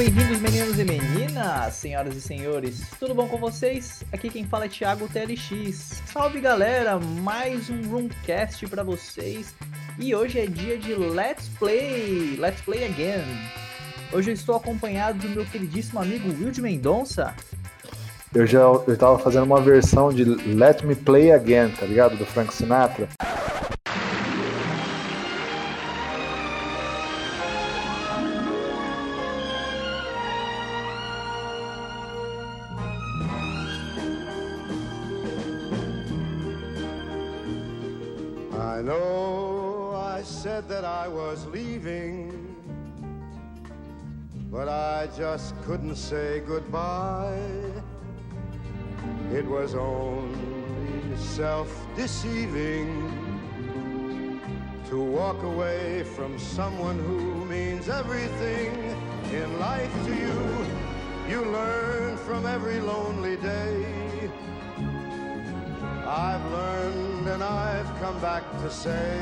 bem-vindos, meninos e meninas, senhoras e senhores. Tudo bom com vocês? Aqui quem fala é Thiago TLX. Salve galera, mais um Roomcast para vocês. E hoje é dia de Let's Play, Let's Play Again. Hoje eu estou acompanhado do meu queridíssimo amigo Will de Mendonça. Eu já eu tava fazendo uma versão de Let Me Play Again, tá ligado? Do Frank Sinatra. Say goodbye. It was only self deceiving to walk away from someone who means everything in life to you. You learn from every lonely day. I've learned and I've come back to say,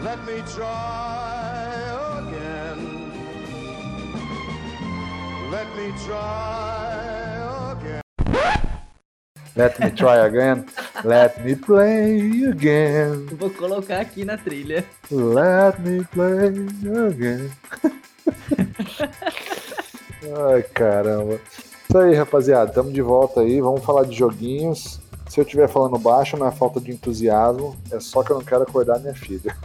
let me try Let me try again. Let me try again. Let me play again. Vou colocar aqui na trilha. Let me play again. Ai, caramba. Isso aí, rapaziada. Tamo de volta aí. Vamos falar de joguinhos. Se eu estiver falando baixo, não é falta de entusiasmo. É só que eu não quero acordar minha filha.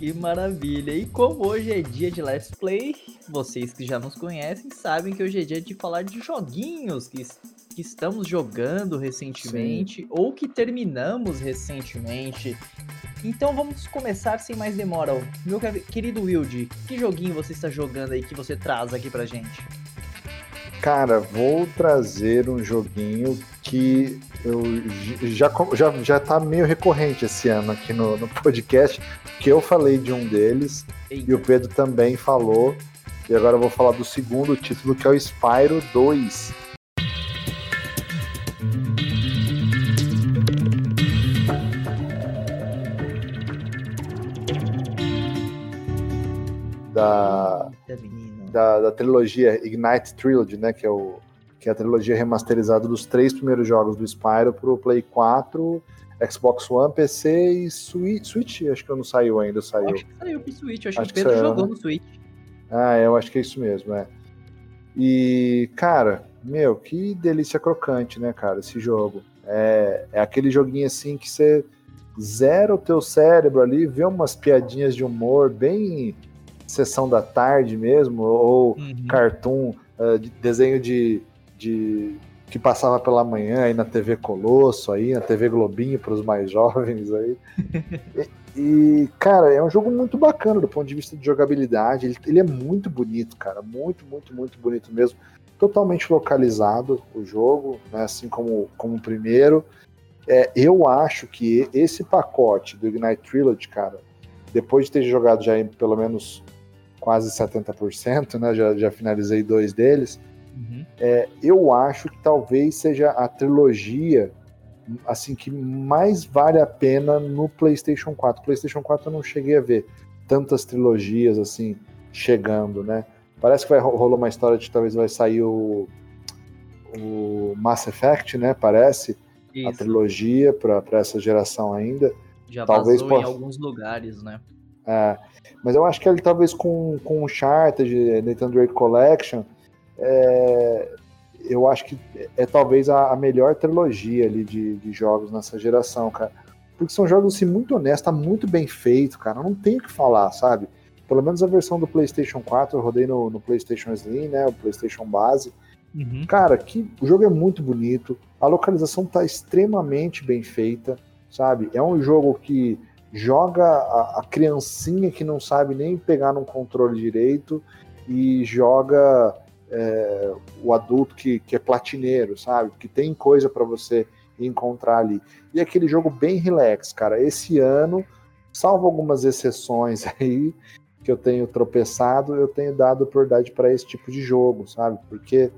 Que maravilha! E como hoje é dia de Let's Play, vocês que já nos conhecem sabem que hoje é dia de falar de joguinhos que, que estamos jogando recentemente ou que terminamos recentemente. Então vamos começar sem mais demora. Meu querido Wilde, que joguinho você está jogando aí que você traz aqui pra gente? Cara, vou trazer um joguinho que eu já, já, já tá meio recorrente esse ano aqui no, no podcast, que eu falei de um deles Eita. e o Pedro também falou. E agora eu vou falar do segundo título, que é o Spyro 2. Da. Da, da trilogia Ignite Trilogy, né? Que é, o, que é a trilogia remasterizada dos três primeiros jogos do Spyro pro Play 4, Xbox One, PC e Switch. Switch acho que não saiu ainda, saiu. Acho que saiu pro Switch, acho, Acho que o Pedro saiu, jogou né? no Switch. Ah, eu acho que é isso mesmo, é. E, cara, meu, que delícia crocante, né, cara, esse jogo. É, é aquele joguinho assim que você zera o teu cérebro ali, vê umas piadinhas de humor bem sessão da tarde mesmo, ou Uhum. cartoon, ah, de desenho de, de que passava pela manhã aí na TV Colosso, aí na TV Globinho para os mais jovens aí. e, e, cara, é um jogo muito bacana do ponto de vista de jogabilidade. Ele, ele é muito bonito, cara, muito, muito, muito bonito mesmo. Totalmente localizado o jogo, né, assim como, como o primeiro. É, eu acho que esse pacote do Ignite Trilogy, cara, depois de ter jogado já pelo menos quase 70%, né? Já, já finalizei dois deles. Uhum. Eu acho que talvez seja a trilogia assim que mais vale a pena no PlayStation 4. PlayStation 4 eu não cheguei a ver tantas trilogias assim chegando, né? Parece que vai ro- rolou uma história de que talvez vai sair o, o Mass Effect, né? Parece a Isso, trilogia para essa geração ainda. já talvez vazou em possa- alguns lugares, né? É, mas eu acho que ele talvez com, com o Uncharted, Nathan Drake Collection, é, eu acho que é talvez a, a melhor trilogia ali de, de jogos nessa geração, cara. Porque são jogos assim, muito honestos, tá muito bem feito, cara. Não tem o que falar, sabe? Pelo menos a versão do PlayStation 4 eu rodei no, no PlayStation Slim, né? O PlayStation base. Uhum. Cara, que o jogo é muito bonito, a localização tá extremamente bem feita, sabe? É um jogo que joga a, a criancinha que não sabe nem pegar num controle direito e joga é, o adulto que, que é platineiro, sabe? Que tem coisa para você encontrar ali. E aquele jogo bem relax, cara. Esse ano, salvo algumas exceções aí que eu tenho tropeçado, eu tenho dado prioridade para esse tipo de jogo, sabe? Porque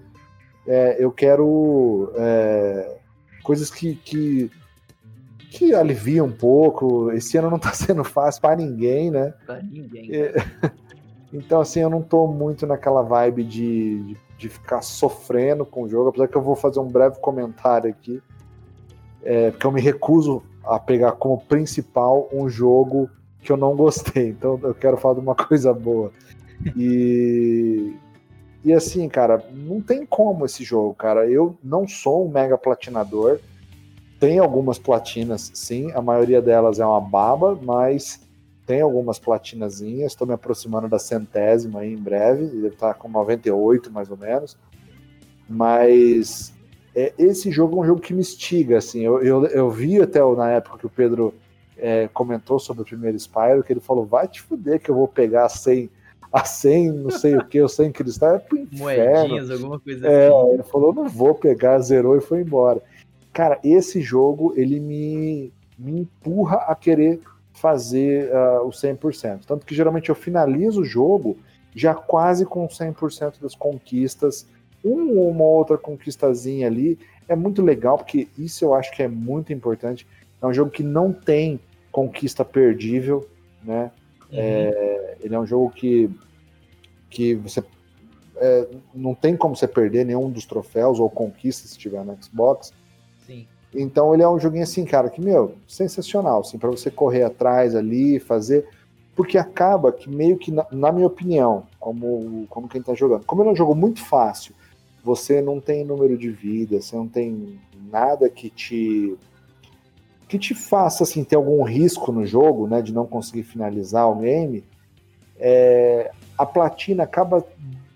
é, eu quero é, coisas que, que, que alivia um pouco. Esse ano não tá sendo fácil para ninguém, né? Pra ninguém. É, Então, assim, eu não tô muito naquela vibe de, de, de ficar sofrendo com o jogo, apesar que eu vou fazer um breve comentário aqui, é, porque eu me recuso a pegar como principal um jogo que eu não gostei. Então, eu quero falar de uma coisa boa. E, e assim, cara, não tem como esse jogo, cara. Eu não sou um mega platinador. Tem algumas platinas, sim. A maioria delas é uma baba, mas tem algumas platinazinhas. Estou me aproximando da centésima aí em breve. Deve estar com 98 mais ou menos. Mas é, esse jogo é um jogo que me instiga. Assim. Eu, eu, eu vi até na época que o Pedro é, comentou sobre o primeiro Spyro, que ele falou: vai te fuder que eu vou pegar 100 a 100, não sei o que, o 100 cristais, é pro inferno. Moedinhas, alguma coisa É, assim. ele falou, não vou pegar, zerou e foi embora. Cara, esse jogo, ele me, me empurra a querer fazer uh, o 100%. Tanto que geralmente eu finalizo o jogo já quase com 100% das conquistas. Um ou uma outra conquistazinha ali. É muito legal, porque isso eu acho que é muito importante. É um jogo que não tem conquista perdível, né? Uhum. É, ele é um jogo que, que você é, não tem como você perder nenhum dos troféus ou conquistas se tiver no Xbox. Sim. Então ele é um joguinho assim, cara, que, meu, sensacional, assim, para você correr atrás ali, fazer. Porque acaba que meio que, na, na, minha opinião, como, como quem tá jogando, como ele é um jogo muito fácil, você não tem número de vida, você não tem nada que te que te faça assim ter algum risco no jogo, né, de não conseguir finalizar o game, é, a platina acaba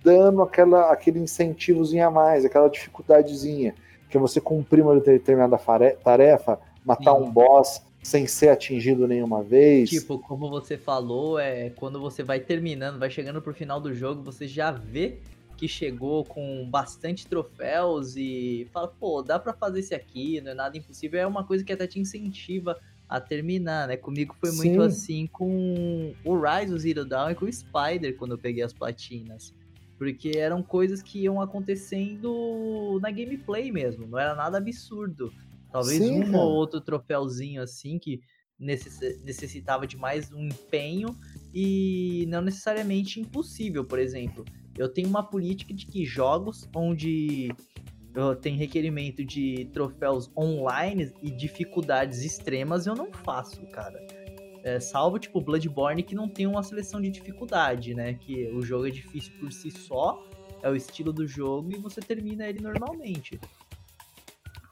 dando aquela, aquele incentivozinho a mais, aquela dificuldadezinha, que é você cumprir uma determinada tarefa, matar Sim. um boss sem ser atingido nenhuma vez. Tipo, como você falou, é quando você vai terminando, vai chegando pro final do jogo, você já vê que chegou com bastante troféus e fala, pô, dá para fazer isso aqui, não é nada impossível, é uma coisa que até te incentiva a terminar, né? Comigo foi muito Sim. assim com o Rise, o Zero Dawn e com o Spider quando eu peguei as platinas. Porque eram coisas que iam acontecendo na gameplay mesmo, não era nada absurdo. Talvez Sim, um cara. ou outro troféuzinho assim que necess- necessitava de mais um empenho e não necessariamente impossível, por exemplo. Eu tenho uma política de que jogos onde tem requerimento de troféus online e dificuldades extremas eu não faço, cara. É, salvo tipo Bloodborne que não tem uma seleção de dificuldade, né? Que o jogo é difícil por si só, é o estilo do jogo e você termina ele normalmente.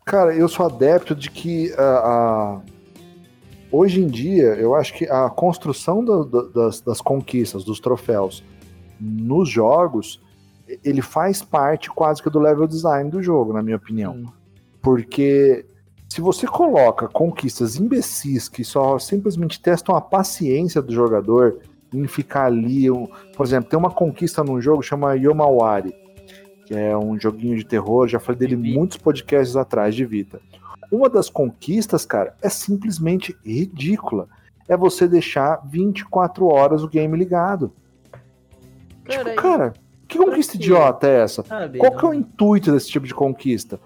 Cara, eu sou adepto de que a, a- hoje em dia eu acho que a construção da- da- das, das conquistas, dos troféus nos jogos, ele faz parte quase que do level design do jogo, na minha opinião. Porque se você coloca conquistas imbecis que só simplesmente testam a paciência do jogador em ficar ali, um- por exemplo, tem uma conquista num jogo que chama Yomawari, que é um joguinho de terror, já falei dele muitos podcasts atrás de Vita. Uma das conquistas, cara, é simplesmente ridícula. É você deixar 24 horas o game ligado. Cara, tipo, cara, que conquista idiota é essa? sabe, Qual que é o intuito desse tipo de conquista?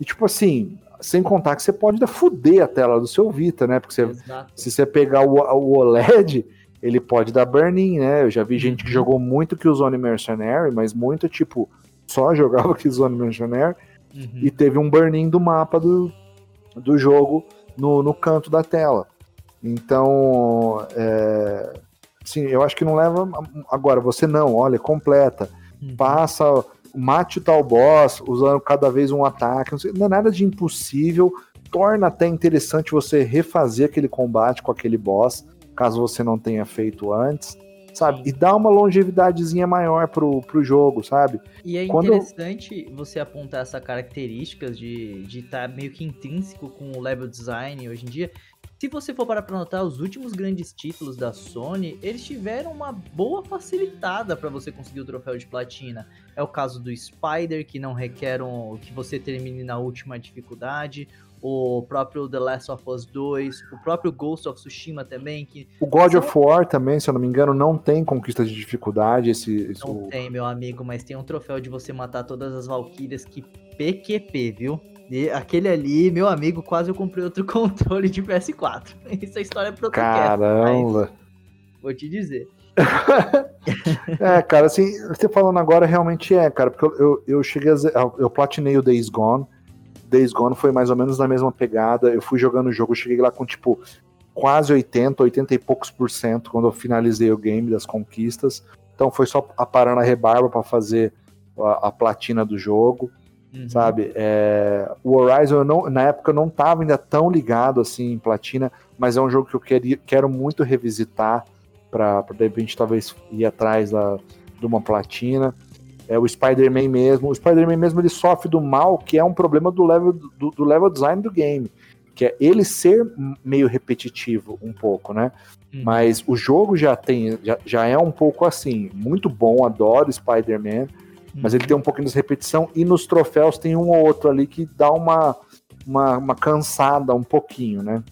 E tipo assim, sem contar que você pode dar fuder a tela do seu Vita, né? Porque você- se você pegar o, o OLED, ele pode dar burn-in, né? Eu já vi gente que Uhum. jogou muito que Zone Mercenary, mas muito tipo, só jogava que Zone Mercenary Uhum. e teve um burn-in do mapa do, do jogo no, no canto da tela. Então, é, sim, eu acho que não leva. Agora, você não, olha, completa Uhum. passa, mate o tal boss, usando cada vez um ataque. Não, sei, não é nada de impossível. Torna até interessante você refazer aquele combate com aquele boss, caso você não tenha feito antes, sabe? E dá uma longevidadezinha maior pro, pro jogo, sabe? E é Quando- interessante você apontar essa características de estar meio que intrínseco com o level design hoje em dia. Se você for parar pra notar, os últimos grandes títulos da Sony, eles tiveram uma boa facilitada para você conseguir o troféu de platina. É o caso do Spider, que não requer um, que você termine na última dificuldade. O próprio The Last of Us 2, o próprio Ghost of Tsushima também, que O God of War também, se eu não me engano, não tem conquista de dificuldade. Esse, esse- não tem, meu amigo, mas tem um troféu de você matar todas as Valkyrias que PQP, viu? E aquele ali, meu amigo, quase eu comprei outro controle de PS4. Essa história é pro outro cast, Caramba. mas Vou te dizer. É, cara, assim, você falando agora realmente é, cara, porque eu, eu, eu cheguei a. Eu platinei o Days Gone. Days Gone foi mais ou menos na mesma pegada. Eu fui jogando o jogo, cheguei lá com tipo quase 80, 80 e poucos por cento quando eu finalizei o game das conquistas. Então foi só a parar na rebarba pra fazer a, a platina do jogo Uhum. sabe? É, o Horizon, não, na época eu não tava ainda tão ligado assim em platina, mas é um jogo que eu queria, quero muito revisitar para de repente talvez ir atrás da, de uma platina. É o Spider-Man mesmo. O Spider-Man mesmo ele sofre do mal que é um problema do level, do, do level design do game, que é ele ser meio repetitivo um pouco, né? Uhum. Mas o jogo já tem, já, já é um pouco assim, muito bom, adoro Spider-Man, mas ele tem um pouquinho de repetição e nos troféus tem um ou outro ali que dá uma, uma, uma cansada um pouquinho, né?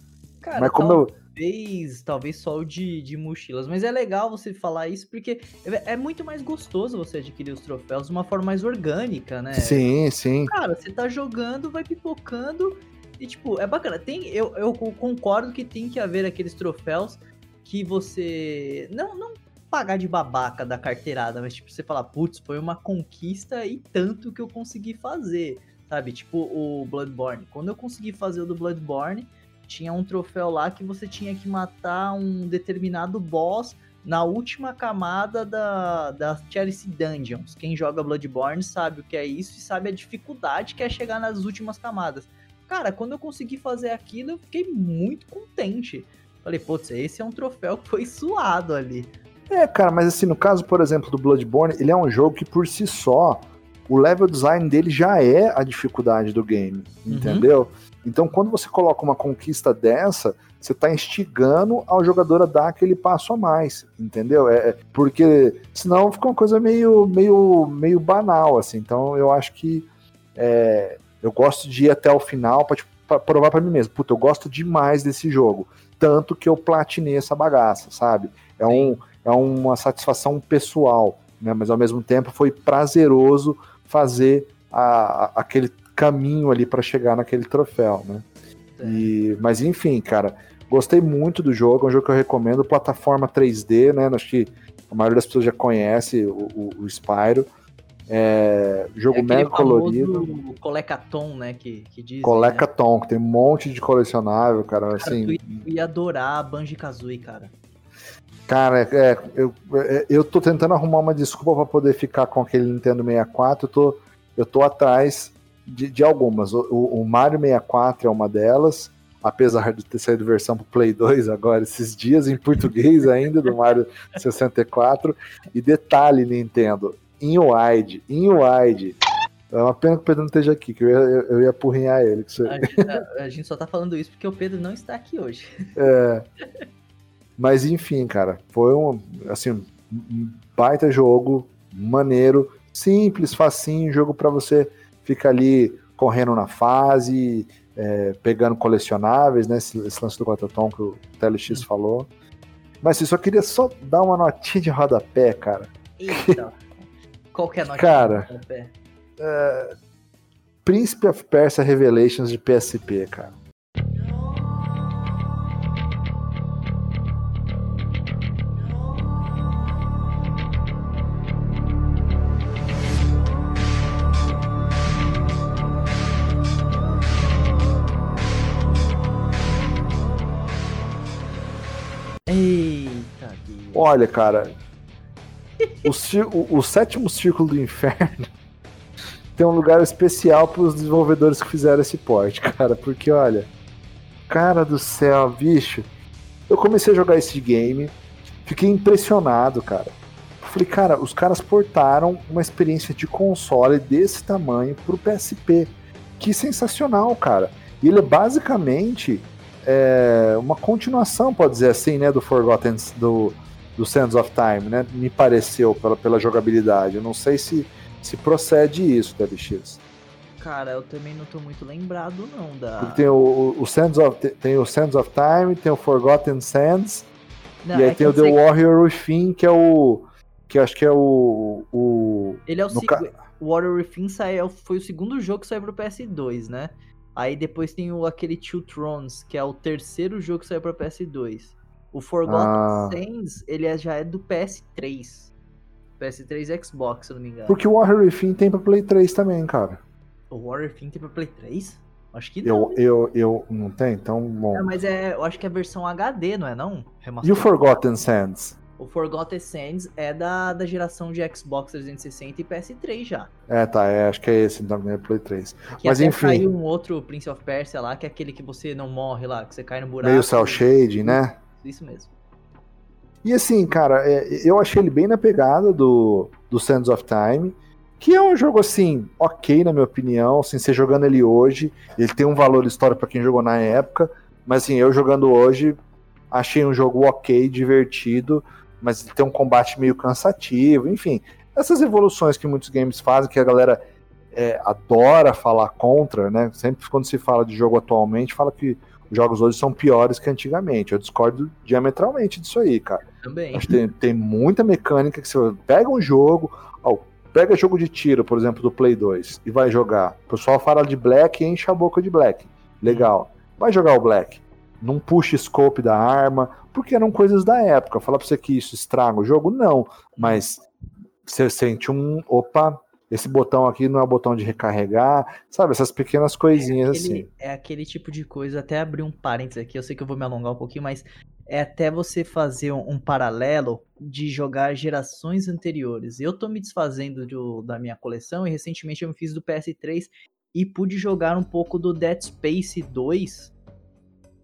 Cara, Mas como eu. talvez, talvez só o de, de mochilas. Mas é legal você falar isso porque é, é muito mais gostoso você adquirir os troféus de uma forma mais orgânica, né? Sim, sim. Cara, você tá jogando, vai pipocando e, tipo, é bacana. Tem, eu, eu concordo que tem que haver aqueles troféus que você. Não, não pagar de babaca da carteirada, mas, tipo, você falar, putz, foi uma conquista e tanto que eu consegui fazer. Sabe? Tipo o Bloodborne. Quando eu consegui fazer o do Bloodborne, tinha um troféu lá que você tinha que matar um determinado boss na última camada da, da Chalice Dungeons. Quem joga Bloodborne sabe o que é isso e sabe a dificuldade que é chegar nas últimas camadas. Cara, quando eu consegui fazer aquilo, eu fiquei muito contente. Falei, putz, esse é um troféu que foi suado ali. É, cara, mas assim, no caso, por exemplo, do Bloodborne, ele é um jogo que por si só, o level design dele já é a dificuldade do game, Uhum. entendeu? Então, quando você coloca uma conquista dessa, você tá instigando ao jogador a dar aquele passo a mais, entendeu? É, é- porque senão fica uma coisa meio, meio, meio banal, assim. Então, eu acho que é, eu gosto de ir até o final pra, tipo, pra provar pra mim mesmo. Puta, eu gosto demais desse jogo. Tanto que eu platinei essa bagaça, sabe? É, um, é uma satisfação pessoal, né? Mas ao mesmo tempo foi prazeroso fazer a- a- aquele caminho ali para chegar naquele troféu, né? E, mas enfim, cara, gostei muito do jogo, é um jogo que eu recomendo, plataforma 3D, né? Acho que a maioria das pessoas já conhece o, o, o Spyro. É, jogo É mega colorido. Colecaton, né? Que, que diz. Colecaton, que tem um monte de colecionável, cara. Cara, Assim, tu ia, tu ia adorar a Banjo Kazooie, cara. Cara, é, eu, é, eu tô tentando arrumar uma desculpa pra poder ficar com aquele Nintendo 64. Eu tô, eu tô atrás de, de algumas. O, o- Mario 64 é uma delas, apesar de ter saído versão pro Play 2 agora esses dias, em português ainda, do Mario 64. E detalhe, Nintendo, em wide, em wide. É uma pena que o Pedro não esteja aqui, que eu ia, eu, ia apurrinhar ele. isso- A, gente- a- a gente só tá falando isso porque o Pedro não está aqui hoje. É. Mas enfim, cara, foi um assim, um baita jogo, maneiro, simples, facinho, jogo pra você ficar ali correndo na fase, é, pegando colecionáveis, né? Esse, esse lance do Quaterton que o TLX falou. Mas assim, só queria só dar uma notinha de rodapé, cara. Eita. Qual que é a nota? Cara. do pé? Príncipe of Persia Revelations de PSP, cara. Olha, cara, o, o- o sétimo círculo do inferno tem um lugar especial para os desenvolvedores que fizeram esse porte, cara, porque olha, cara do céu, bicho, eu comecei a jogar esse game, fiquei impressionado, cara. Falei, cara, os caras portaram uma experiência de console desse tamanho pro PSP. Que sensacional, cara. E ele é basicamente é, uma continuação, pode dizer assim, né, do Forgotten do, do Sands of Time, né? Me pareceu pela, pela jogabilidade. Eu não sei se, se procede isso, TLX. Cara, eu também não tô muito lembrado, não, da. Porque tem o, o, o Sands of tem o Sands of Time, tem o Forgotten Sands, Não, e aí é tem o The Warrior Within, que é o que acho que é o, o Ele é o no Warrior Within saiu, foi o segundo jogo que saiu pro PS2, né? Aí depois tem o, aquele Two Thrones, que é o terceiro jogo que saiu pra PS2. O Forgotten Ah. Sands, ele é- já é do PS3. PS3 e Xbox, se eu não me engano. Porque o Warrior Within tem pra Play 3 também, cara. O Warrior Within tem pra Play 3? Acho que não. Eu, eu, eu. Não tem? Então, bom. É, mas é, eu acho que é a versão HD, não é não? E o. Forgotten Sands? O Forgotten Sands é da, da geração de Xbox 360 e PS3 já. É, tá, é, acho que é esse, então, é Play 3. Que Mas enfim. saiu um outro Prince of Persia lá, que é aquele que você não morre lá, que você cai no buraco. Meio cel shade, né? Isso mesmo. E assim, cara, é, eu achei ele bem na pegada do, do Sands of Time, que é um jogo assim, ok na minha opinião, assim, você jogando ele hoje, ele tem um valor histórico pra quem jogou na época, mas assim, eu jogando hoje, achei um jogo ok, divertido, mas tem um combate meio cansativo, enfim, essas evoluções que muitos games fazem, que a galera é, adora falar contra, né? Sempre quando se fala de jogo atualmente, fala que jogos hoje são piores que antigamente. Eu discordo diametralmente disso aí, cara. Também. Acho que tem, tem muita mecânica que você pega um jogo, ó, pega jogo de tiro, por exemplo, do Play 2 e vai jogar. O pessoal fala de Black e enche a boca de Black. Legal. Vai jogar o Black. Não puxa scope da arma, porque eram coisas da época. Falar pra você que isso estraga o jogo, não. Mas você sente um. Opa, esse botão aqui não é o botão de recarregar. Sabe, essas pequenas coisinhas assim. Aquele- é aquele tipo de coisa, até abrir um parênteses aqui, eu sei que eu vou me alongar um pouquinho, mas é até você fazer um, um paralelo de jogar gerações anteriores. Eu tô me desfazendo do- da minha coleção e recentemente eu me fiz do PS3 e pude jogar um pouco do Dead Space 2.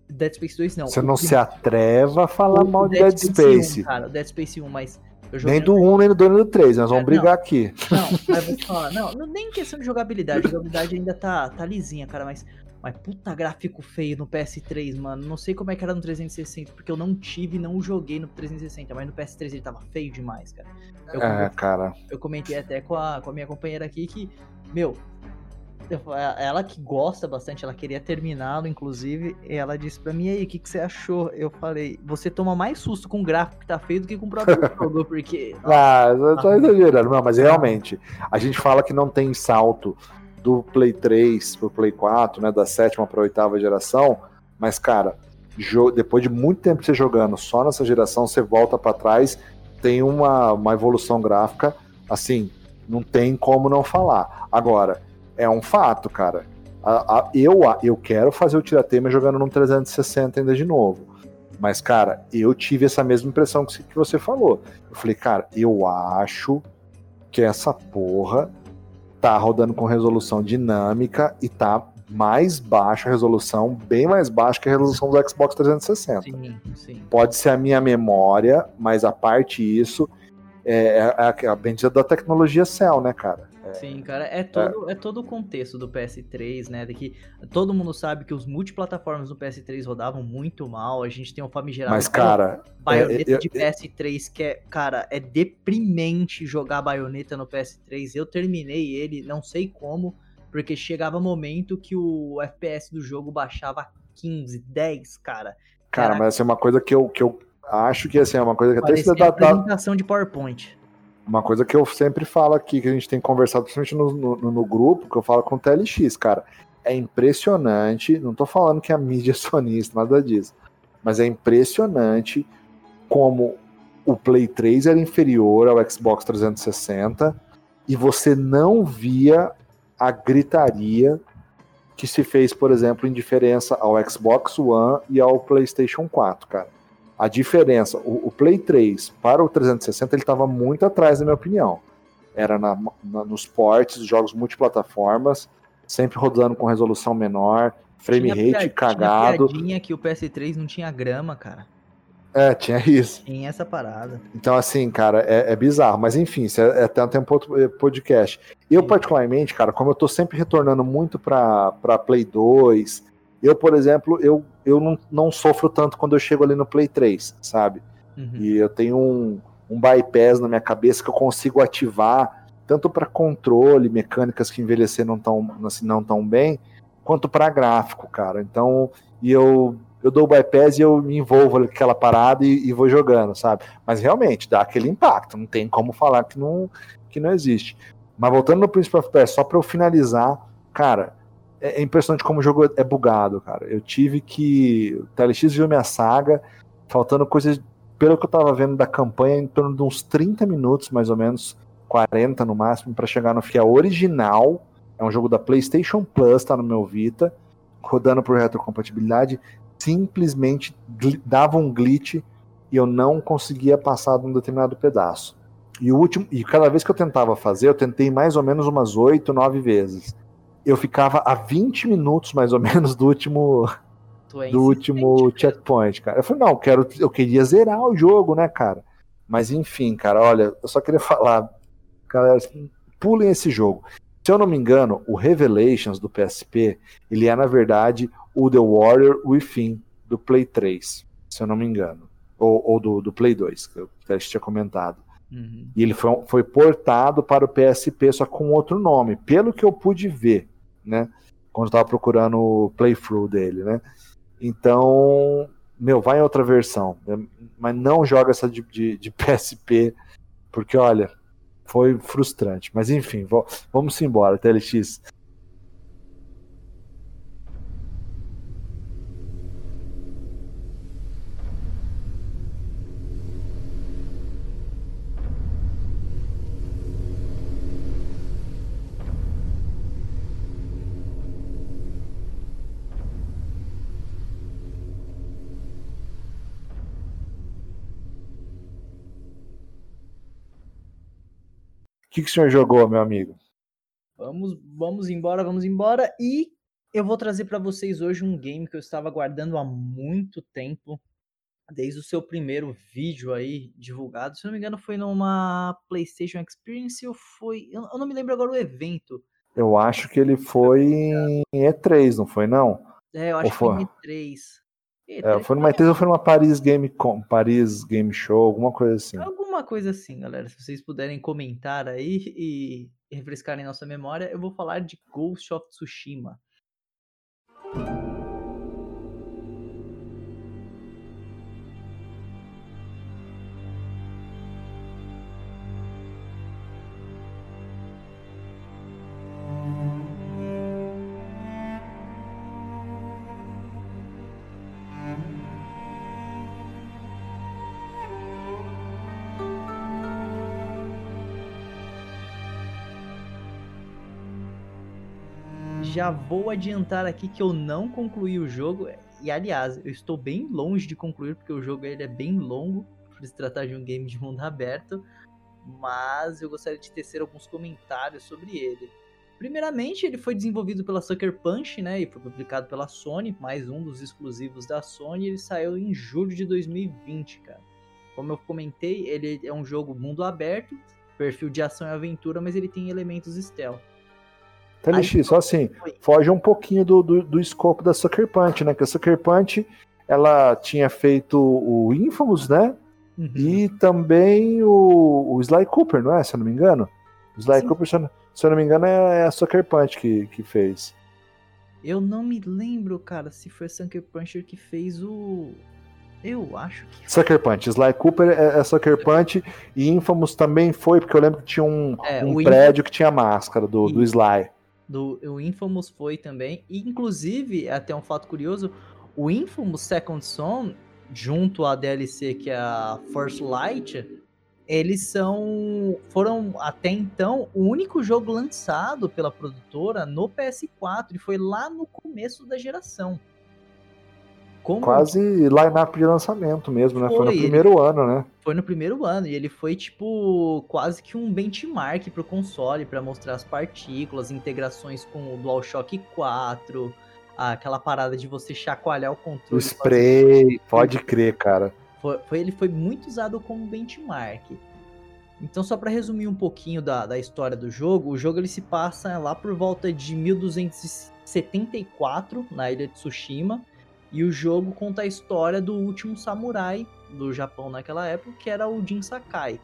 Dead Space 2 não. Você o não do- se atreva a falar o mal de Dead Space. 1, cara, o Dead Space 1, mas Nem do 1, nem do 2, nem do 3. Nós É, vamos brigar não. aqui. Não, mas vou te falar, não, não, nem questão de jogabilidade, a jogabilidade ainda tá, tá lisinha, cara, mas, mas puta gráfico feio no PS3, mano, não sei como é que era no 360, porque eu não tive e não joguei no 360, mas no PS3 ele tava feio demais, cara. Eu, É, cara. eu comentei até com a, com a minha companheira aqui que, meu, ela que gosta bastante, ela queria terminá-lo, inclusive, e ela disse pra mim, aí, o que, que você achou? Eu falei, você toma mais susto com o gráfico que tá feio do que com o próprio jogo, porque... Ah, eu tô exagerando. Não, mas realmente, a gente fala que não tem salto do Play 3 pro Play 4, né? Da sétima pra oitava geração. Mas, cara, depois de muito tempo você jogando só nessa geração, você volta pra trás, tem uma, uma evolução gráfica, assim, não tem como não falar. Agora, é um fato, cara. A- a- eu, a- eu quero fazer o tiratema jogando num 360 ainda de novo. Mas, cara, eu tive essa mesma impressão que, que você falou. Eu falei, cara, eu acho que essa porra tá rodando com resolução dinâmica e tá mais baixa a resolução, bem mais baixa que a resolução do Xbox 360. Sim, sim. Pode ser a minha memória, mas a parte isso é, é a, é a bendita da tecnologia Cell, né, cara? Sim, cara, é todo, é. todo o contexto do PS3, né? De que todo mundo sabe que os multiplataformas do PS3 rodavam muito mal. A gente tem o famigerado Mas, cara, baioneta é, eu- de PS3, que é, cara, é deprimente jogar baioneta no PS3. Eu terminei ele, não sei como, porque chegava momento que o FPS do jogo baixava 15, 10, cara. cara, Caraca. mas assim, uma coisa que eu, que eu acho que assim, é uma coisa que até se dá, dá- apresentação de PowerPoint. Uma coisa que eu sempre falo aqui, que a gente tem conversado, principalmente no, no, no grupo, que eu falo com o TLX, cara. É impressionante, não tô falando que a mídia é sonista, nada disso. Mas é impressionante como o Play 3 era inferior ao Xbox 360 e você não via a gritaria que se fez, por exemplo, em diferença ao Xbox One e ao PlayStation 4, cara a diferença, o, o Play 3 para o 360 ele estava muito atrás, na minha opinião. Era na, na- nos ports, jogos multiplataformas, sempre rodando com resolução menor, frame Tinha rate cagado. Tinha que o PS3 não tinha grama, cara. É, tinha isso. Tem essa parada. Então, assim, cara, é, é bizarro. Mas enfim, isso é, é até um tempo outro eh, podcast. Eu, Sim. particularmente, cara, como eu tô sempre retornando muito pra, pra Play 2, eu, por exemplo, eu, eu não, não sofro tanto quando eu chego ali no Play 3, sabe? Uhum. E eu tenho um, um bypass na minha cabeça que eu consigo ativar tanto para controle, mecânicas que envelhecer não tão, assim, não tão bem, quanto para gráfico, cara. Então, e eu, eu dou o bypass e eu me envolvo ali com aquela parada e, e vou jogando, sabe? Mas realmente dá aquele impacto, não tem como falar que não, que não existe. Mas voltando no Prince of Persia, só pra eu finalizar, cara, é, é impressionante como o jogo é bugado, cara. Eu tive que. O TLX viu minha saga, faltando coisas. Pelo que eu tava vendo da campanha, em torno de uns 30 minutos, mais ou menos, 40 no máximo, para chegar no FIA original. É um jogo da PlayStation Plus, tá no meu Vita, rodando por retrocompatibilidade. Simplesmente dava um glitch e eu não conseguia passar de um determinado pedaço. E o último, e cada vez que eu tentava fazer, eu tentei mais ou menos umas 8, 9 vezes. Eu ficava a 20 minutos mais ou menos do último do último checkpoint, cara. Eu falei, não, eu quero eu queria zerar o jogo, né, cara? Mas enfim, cara, olha, eu só queria falar, galera, pulem esse jogo. Se eu não me engano, o Revelations do PSP, ele é na verdade o The Warrior Within do Play 3, se eu não me engano. Ou, ou do, do Play 2, que eu até tinha comentado. Uhum. E ele foi, foi portado para o PSP, só com outro nome, pelo que eu pude ver, né? Quando eu estava procurando o playthrough dele, né? Então, meu, vai em outra versão, mas não joga essa de, de, de PSP, porque olha, foi frustrante. Mas enfim, vamos embora, TLX. Que, que o senhor jogou, meu amigo? Vamos, vamos embora, vamos embora. E eu vou trazer para vocês hoje um game que eu estava guardando há muito tempo, desde o seu primeiro vídeo aí divulgado. Se não me engano, foi numa PlayStation Experience ou foi. Eu não me lembro agora o evento. Eu acho que ele foi em E3, não foi, não? É, eu acho que foi em E3. E3 é, foi numa E3 ou foi numa Paris Game, Com, Paris Game Show, alguma coisa assim. Algum alguma coisa assim, galera. Se vocês puderem comentar aí e refrescarem nossa memória, eu vou falar de Ghost of Tsushima. Já vou adiantar aqui que eu não concluí o jogo. E aliás, eu estou bem longe de concluir, porque o jogo ele é bem longo, por se tratar de um game de mundo aberto. Mas eu gostaria de tecer alguns comentários sobre ele. Primeiramente, ele foi desenvolvido pela Sucker Punch, né? E foi publicado pela Sony, mais um dos exclusivos da Sony. Ele saiu em julho de 2020, cara. Como eu comentei, ele é um jogo mundo aberto, perfil de ação e aventura, mas ele tem elementos stealth. TLX, só assim, foge um pouquinho do, do, do, escopo da Sucker Punch, né? Que a Sucker Punch, ela tinha feito o Infamous, né? Uhum. E também o, o Sly Cooper, não é? Se eu não me engano. O Sly Sim. Cooper, se eu, se eu, não me engano, é, é a Sucker Punch que, que fez. Eu não me lembro, cara, se foi a Sucker Puncher que fez o... Eu acho que. Sucker Punch. Sly Cooper é, é Sucker Punch e Infamous também foi, porque eu lembro que tinha um, é, um prédio que tinha máscara do, do Sly do o Infamous foi também. E, inclusive, até um fato curioso, o Infamous Second Son, junto à DLC que é a First Light, eles são foram até então o único jogo lançado pela produtora no PS4 e foi lá no começo da geração. Como... Quase line-up de lançamento mesmo, né? Foi, foi no primeiro ele... ano, né? Foi no primeiro ano, e ele foi, tipo, quase que um benchmark pro console, para mostrar as partículas, integrações com o DualShock 4, aquela parada de você chacoalhar o controle. O spray, pode crer, cara. Foi, foi, ele foi muito usado como benchmark. Então, só para resumir um pouquinho da, da história do jogo, o jogo ele se passa lá por volta de 1274, na ilha de Tsushima, e o jogo conta a história do último samurai do Japão naquela época, que era o Jin Sakai.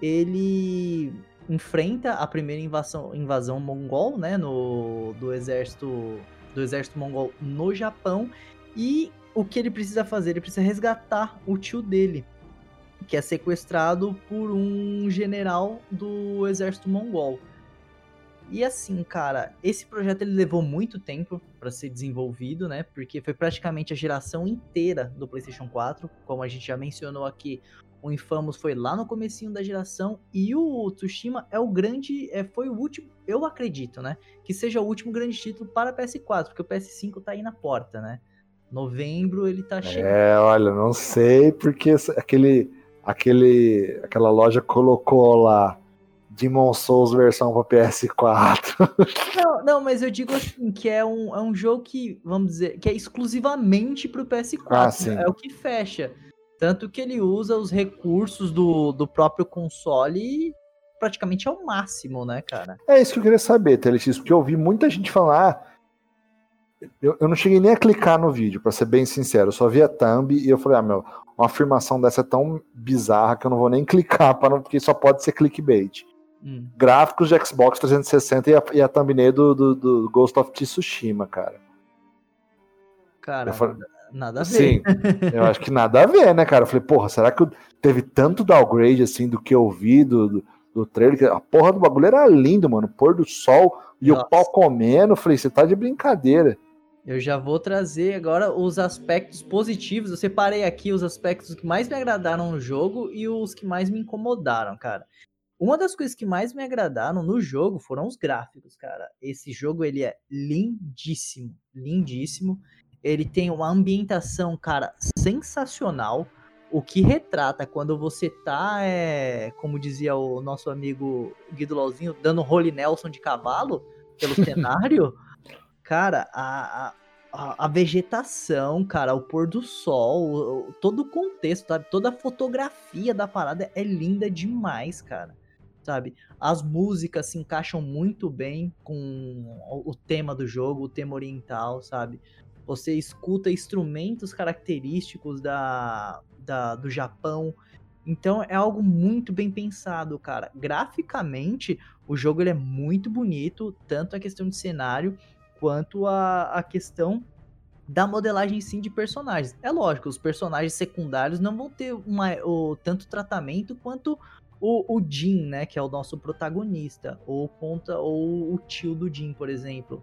Ele enfrenta a primeira invasão, invasão mongol, né, no, do exército do exército mongol no Japão e o que ele precisa fazer? Ele precisa resgatar o tio dele, que é sequestrado por um general do exército mongol. E assim, cara, esse projeto ele levou muito tempo para ser desenvolvido, né? Porque foi praticamente a geração inteira do PlayStation 4, como a gente já mencionou aqui. O Infamous foi lá no comecinho da geração e o Tsushima é o grande, é, foi o último, eu acredito, né, que seja o último grande título para PS4, porque o PS5 tá aí na porta, né? Novembro ele tá chegando. É, olha, não sei porque aquele aquele aquela loja colocou lá Demon Souls versão para PS4. Não, não, mas eu digo assim, que é um, é um jogo que, vamos dizer, que é exclusivamente pro PS4. Ah, né? É o que fecha. Tanto que ele usa os recursos do, do próprio console praticamente ao máximo, né, cara? É isso que eu queria saber, TLX, porque eu ouvi muita gente falar. Eu, eu não cheguei nem a clicar no vídeo, para ser bem sincero. Eu só vi a thumb e eu falei, ah, meu, uma afirmação dessa é tão bizarra que eu não vou nem clicar, para não, porque só pode ser clickbait. Hum. Gráficos de Xbox 360 e a, e a thumbnail do, do, do, Ghost of Tsushima, cara. Cara, falei, nada a ver. Sim, eu acho que nada a ver, né, cara? Eu falei, porra, será que teve tanto downgrade assim do que eu vi do, do, do trailer? A porra do bagulho era lindo, mano. Pôr do sol e Nossa. o pau comendo. Eu falei, você tá de brincadeira. Eu já vou trazer agora os aspectos positivos. Eu separei aqui os aspectos que mais me agradaram no jogo e os que mais me incomodaram, cara. Uma das coisas que mais me agradaram no jogo foram os gráficos, cara. Esse jogo ele é lindíssimo, lindíssimo. Ele tem uma ambientação, cara, sensacional. O que retrata quando você tá, é, como dizia o nosso amigo Guido Lauzinho, dando role Nelson de cavalo pelo cenário. cara, a, a, a, vegetação, cara, o pôr do sol, o, todo o contexto, sabe? Toda a fotografia da parada é linda demais, cara sabe? As músicas se encaixam muito bem com o tema do jogo, o tema oriental, sabe? Você escuta instrumentos característicos da, da, do Japão. Então é algo muito bem pensado, cara. Graficamente, o jogo ele é muito bonito, tanto a questão de cenário quanto a, a questão da modelagem sim de personagens. É lógico, os personagens secundários não vão ter uma, o, tanto tratamento quanto o, o Jin, né, que é o nosso protagonista, ou conta ou o tio do Jin, por exemplo.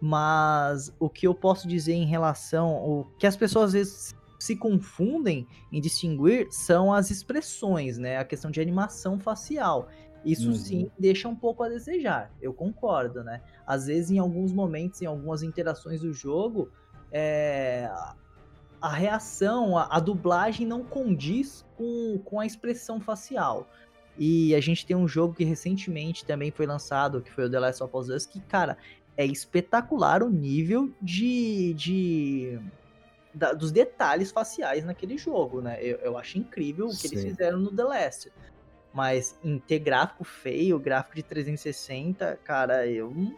Mas o que eu posso dizer em relação o que as pessoas às vezes se confundem em distinguir são as expressões, né, a questão de animação facial. Isso uhum. sim deixa um pouco a desejar, eu concordo, né? Às vezes, em alguns momentos, em algumas interações do jogo, é, a reação, a, a, dublagem não condiz com, com a expressão facial. E a gente tem um jogo que recentemente também foi lançado, que foi o The Last of Us, que, cara, é espetacular o nível de. de da, dos detalhes faciais naquele jogo, né? Eu, eu acho incrível o que Sim. eles fizeram no The Last. Mas em ter gráfico feio, gráfico de 360, cara, eu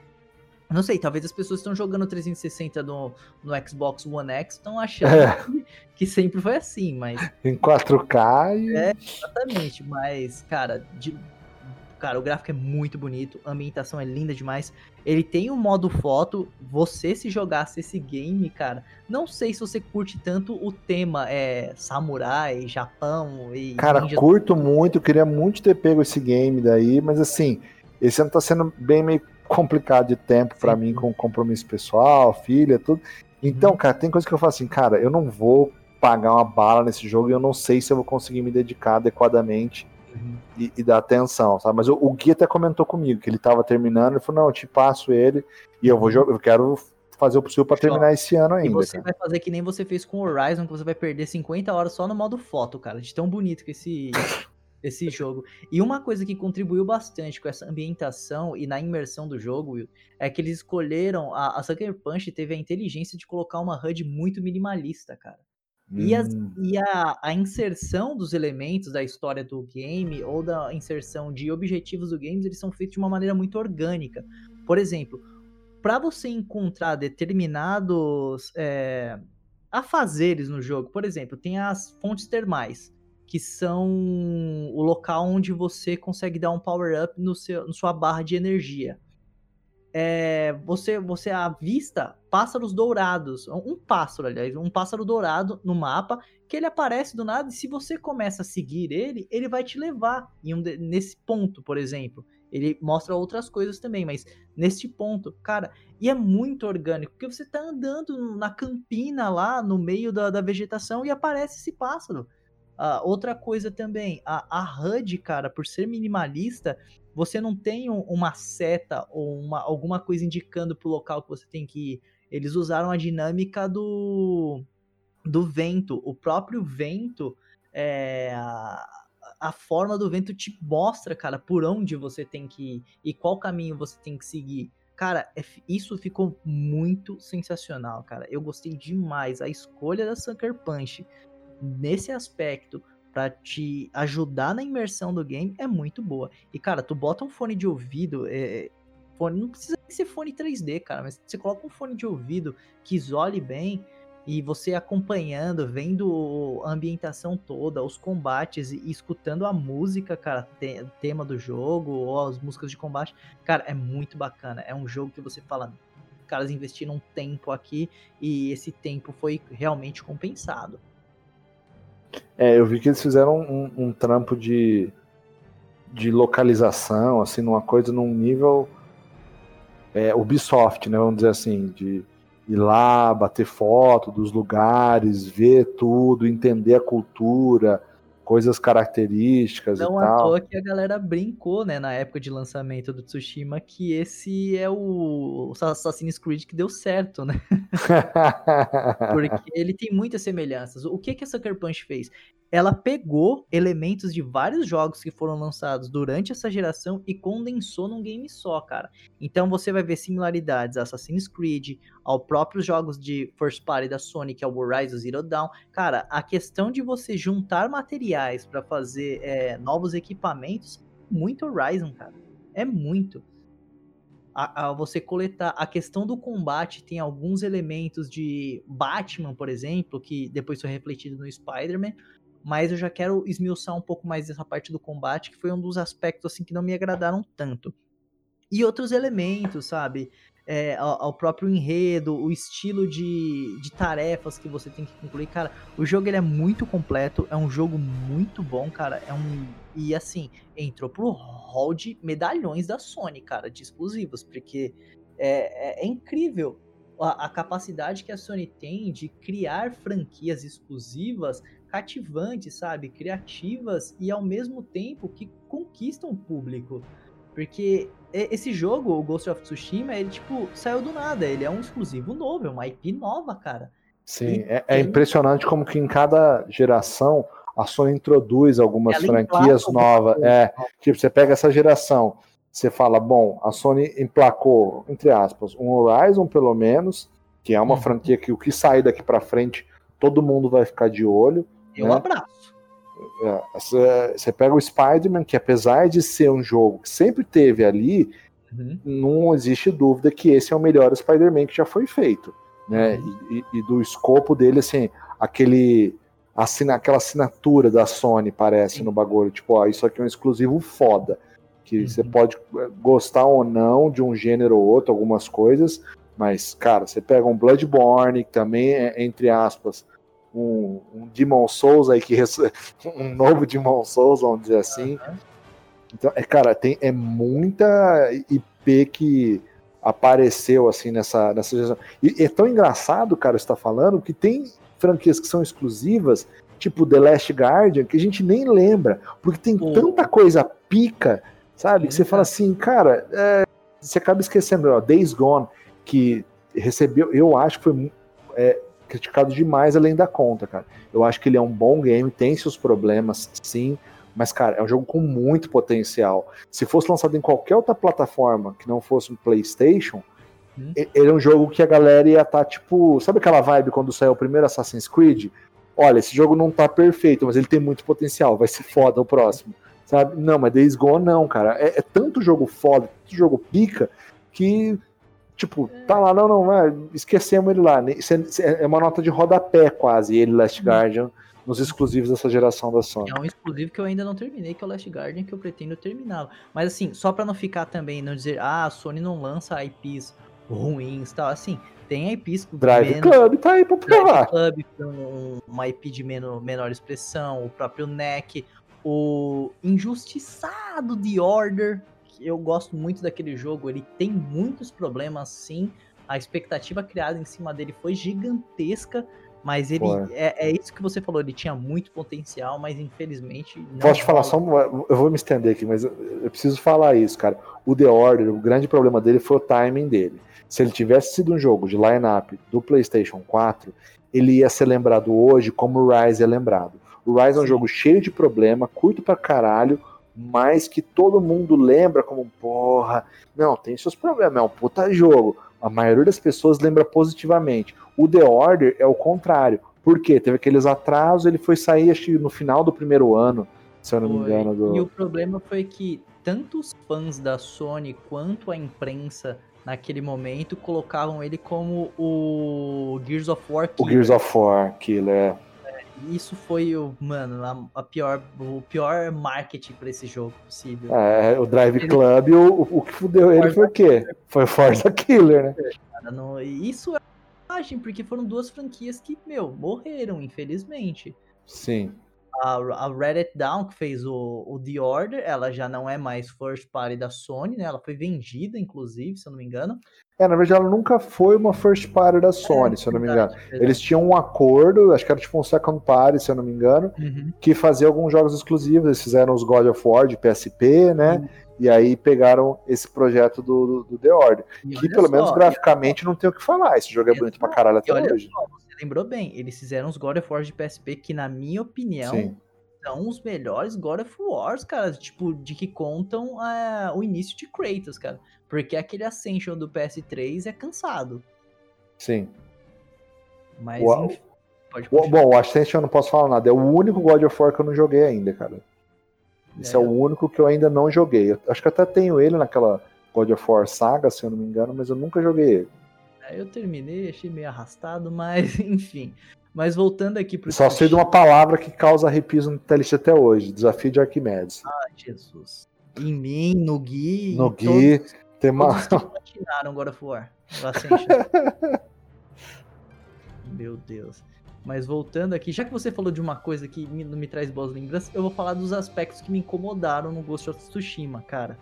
não sei, talvez as pessoas estão jogando 360 no, no Xbox One X estão achando é. que, que, sempre foi assim, mas. Em 4K e. É, exatamente, mas, cara, de, cara, o gráfico é muito bonito, a ambientação é linda demais. Ele tem um modo foto, você se jogasse esse game, cara, não sei se você curte tanto o tema é samurai, Japão e. Cara, ninja... curto muito, queria muito ter pego esse game daí, mas assim, esse ano tá sendo bem meio complicado de tempo para mim com compromisso pessoal, filha, tudo. Então, uhum. cara, tem coisa que eu falo assim, cara, eu não vou pagar uma bala nesse jogo e eu não sei se eu vou conseguir me dedicar adequadamente uhum. e, e, dar atenção, sabe? Mas o, o Gui até comentou comigo que ele tava terminando, ele falou, não, eu te passo ele e eu vou uhum. jogar, eu quero fazer o possível para terminar esse ano ainda. E você cara. vai fazer que nem você fez com o Horizon, que você vai perder 50 horas só no modo foto, cara, de tão bonito que esse esse jogo. E uma coisa que contribuiu bastante com essa ambientação e na imersão do jogo, Will, é que eles escolheram. A, a Sucker Punch teve a inteligência de colocar uma HUD muito minimalista, cara. Hum. E, as, hum. e a, a, inserção dos elementos da história do game ou da inserção de objetivos do game, eles são feitos de uma maneira muito orgânica. Por exemplo, para você encontrar determinados é, afazeres no jogo, por exemplo, tem as fontes termais que são o local onde você consegue dar um power up no seu, na sua barra de energia. É, você você avista pássaros dourados, um pássaro, aliás, um pássaro dourado no mapa, que ele aparece do nada e se você começa a seguir ele, ele vai te levar um nesse ponto, por exemplo. ele mostra outras coisas também, mas neste ponto, cara, e é muito orgânico, porque você tá andando na campina lá, no meio da, da vegetação, e aparece esse pássaro. Uh, outra coisa também, a, a HUD, cara, por ser minimalista, você não tem um, uma seta ou uma, alguma coisa indicando pro local que você tem que ir. Eles usaram a dinâmica do, do vento. O próprio vento, é, a, a forma do vento te mostra, cara, por onde você tem que ir e qual caminho você tem que seguir. Cara, é, isso ficou muito sensacional, cara. Eu gostei demais. A escolha da Sucker Punch nesse aspecto para te ajudar na imersão do game é muito boa. E, cara, tu bota um fone de ouvido, é, fone, não precisa ser fone 3D, cara, mas você coloca um fone de ouvido que isole bem e você acompanhando, vendo a ambientação toda, os combates e, escutando a música, cara, te, tema do jogo ou as músicas de combate, cara, é muito bacana. É um jogo que você fala, caras investiram um tempo aqui e esse tempo foi realmente compensado. É, eu vi que eles fizeram um, um trampo de, de localização, assim, numa coisa num nível é, Ubisoft, né? Vamos dizer assim, de ir lá, bater foto dos lugares, ver tudo, entender a cultura, coisas características Não e tal. Não à toa que a galera brincou, né, na época de lançamento do Tsushima, que esse é o Assassin's Creed que deu certo, né? Porque ele tem muitas semelhanças. O que que a Sucker Punch fez? Ela pegou elementos de vários jogos que foram lançados durante essa geração e condensou num game só, cara. Então você vai ver similaridades a Assassin's Creed, ao próprios jogos de first party da Sony, que é o Horizon Zero Dawn. Cara, a questão de você juntar materiais para fazer é, novos equipamentos, muito Horizon, cara. É muito. A, a, você coletar a questão do combate tem alguns elementos de Batman, por exemplo, que depois foi refletido no Spider-Man, mas eu já quero esmiuçar um pouco mais dessa parte do combate, que foi um dos aspectos assim que não me agradaram tanto. E outros elementos, sabe? É, ao, ao, próprio enredo, o estilo de, de tarefas que você tem que concluir. Cara, o jogo ele é muito completo, é um jogo muito bom, cara. É um. E assim, entrou pro hall de medalhões da Sony, cara, de exclusivos, porque é, é, é incrível a, a, capacidade que a Sony tem de criar franquias exclusivas cativantes, sabe? Criativas e ao mesmo tempo que conquistam o público. Porque esse jogo, o Ghost of Tsushima, ele tipo saiu do nada, ele é um exclusivo novo, é uma IP nova, cara. Sim, é, é, impressionante como que em cada geração a Sony introduz algumas Ela franquias novas. É, tipo, você pega essa geração, você fala, bom, a Sony emplacou, entre aspas, um Horizon pelo menos, que é uma uhum. franquia que o que sair daqui para frente todo mundo vai ficar de olho. Eu né? abraço. Você pega o Spider-Man, que apesar de ser um jogo que sempre teve ali, uhum. não existe dúvida que esse é o melhor Spider-Man que já foi feito. Né? Uhum. E, e, do escopo dele, assim, aquele. Assina, aquela assinatura da Sony, parece, Sim. no bagulho. Tipo, ó, isso aqui é um exclusivo foda. Que uhum. você pode é, gostar ou não de um gênero ou outro, algumas coisas. Mas, cara, você pega um Bloodborne, que também é, entre aspas, um, um Demon Souls aí que um novo Demon Souls, vamos dizer assim. Uhum. Então, é, cara, tem é muita IP que apareceu assim nessa nessa geração. E é tão engraçado, cara, está falando que tem franquias que são exclusivas, tipo The Last Guardian, que a gente nem lembra, porque tem uhum. tanta coisa pica, sabe? Que você fala assim, cara, é, você acaba esquecendo, ó, Days Gone, que recebeu, eu acho que foi é, criticado demais além da conta, cara. Eu acho que ele é um bom game, tem seus problemas, sim, mas, cara, é um jogo com muito potencial. Se fosse lançado em qualquer outra plataforma que não fosse um PlayStation, hum. ele é um jogo que a galera ia estar, tá, tipo. Sabe aquela vibe quando saiu o primeiro Assassin's Creed? Olha, esse jogo não tá perfeito, mas ele tem muito potencial, vai ser foda o próximo. Sabe? Não, mas Days Gone não, cara. É, é tanto jogo foda, tanto jogo pica, que Tipo, tá lá, não, não, é, esquecemos ele lá. É uma nota de rodapé quase, ele, Last uhum. Guardian, nos exclusivos dessa geração da Sony. É um exclusivo que eu ainda não terminei, que é o Last Guardian, que eu pretendo terminá-lo. Mas assim, só para não ficar também, não dizer, ah, a Sony não lança IPs ruins e tal, assim, tem IPs Drive menos, Club tá aí pra provar. Drive Club, uma IP de menor, menor expressão, o próprio NEC, o injustiçado The Order, eu gosto muito daquele jogo. Ele tem muitos problemas, sim. A expectativa criada em cima dele foi gigantesca. Mas ele é, é, isso que você falou, ele tinha muito potencial, mas infelizmente. Não Posso te falar só Eu vou me estender aqui, mas eu preciso falar isso, cara. O The Order, o grande problema dele foi o timing dele. Se ele tivesse sido um jogo de line-up do PlayStation 4, ele ia ser lembrado hoje como o Rise é lembrado. O Rise é um jogo cheio de problema, curto pra caralho, mas que todo mundo lembra como, porra, não, tem seus problemas, é um puta jogo. A maioria das pessoas lembra positivamente. O The Order é o contrário. Por quê? Teve aqueles atrasos, ele foi sair acho no final do primeiro ano, se eu não foi. me engano. Do... E o problema foi que tanto os fãs da Sony quanto a imprensa naquele momento colocavam ele como o Gears of War Killer. O Gears of War Killer, é isso foi o, mano, a, a, pior, o pior marketing para esse jogo possível. É, o Drive ele... Club, o, o que fudeu ele foi o quê? Foi Forza Killer, né? Cara, não, isso é imagem, porque foram duas franquias que, meu, morreram, infelizmente. Sim. A, a Reddit Down, que fez o, o The Order, ela já não é mais first party da Sony, né? Ela foi vendida, inclusive, se eu não me engano. É, na verdade, ela nunca foi uma first party da Sony, é, se eu não me engano. Verdade. Eles tinham um acordo, acho que era tipo um second party, se eu não me engano, uhum. que fazia alguns jogos exclusivos. Eles fizeram os God of War de PSP, né? Uhum. E aí pegaram esse projeto do, do, do The Order. E que pelo só, menos graficamente não tem o que falar. Esse jogo é bonito pra caralho até hoje. Só, lembrou bem, eles fizeram os God of War de PSP que, na minha opinião, Sim. são os melhores God of Wars, cara. Tipo, de que contam uh, o início de Kratos, cara. Porque aquele Ascension do PS3 é cansado. Sim. Mas. O, enfim, o, bom, o Ascension eu não posso falar nada. É o único God of War que eu não joguei ainda, cara. Esse é, é o único que eu ainda não joguei. Eu acho que até tenho ele naquela God of War saga, se eu não me engano, mas eu nunca joguei ele. Eu terminei, achei meio arrastado, mas enfim. Mas voltando aqui pro. Só sei de uma palavra que causa arrepios no Telist até hoje: Desafio de Arquimedes. Ah, Jesus. Em mim, no Gui. No Gui. Todos... Tem uma... patinaram God of War. Meu Deus. Mas voltando aqui, já que você falou de uma coisa que me, não me traz boas lembranças, eu vou falar dos aspectos que me incomodaram no Ghost of Tsushima, cara.